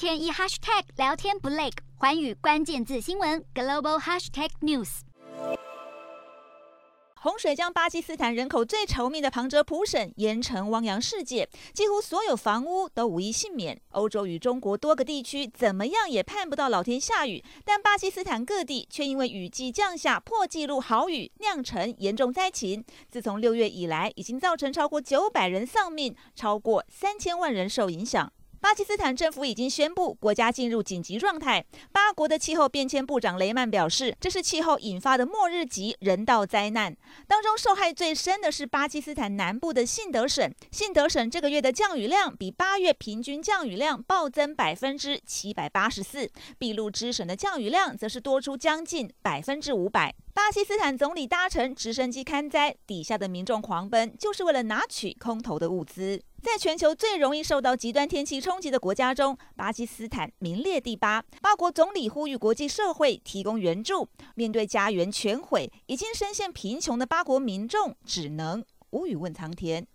天一 hashtag 聊天不累，寰宇关键字新闻 global hashtag news。洪水将巴基斯坦人口最稠密的旁遮普省淹成汪洋世界，几乎所有房屋都无一幸免。欧洲与中国多个地区怎么样也盼不到老天下雨，但巴基斯坦各地却因为雨季降下破纪录豪雨，酿成严重灾情。自从六月以来，已经造成超过九百人丧命，超过三千万人受影响。巴基斯坦政府已经宣布国家进入紧急状态。巴国的气候变迁部长雷曼表示，这是气候引发的末日级人道灾难。当中受害最深的是巴基斯坦南部的信德省。信德省这个月的降雨量比八月平均降雨量暴增百分之七百八十四，俾路支省的降雨量则是多出将近百分之五百。巴基斯坦总理搭乘直升机勘灾，底下的民众狂奔，就是为了拿取空投的物资。在全球最容易受到极端天气冲击的国家中，巴基斯坦名列第八。八国总理呼吁国际社会提供援助。面对家园全毁、已经深陷贫穷的巴国民众，只能无语问苍天。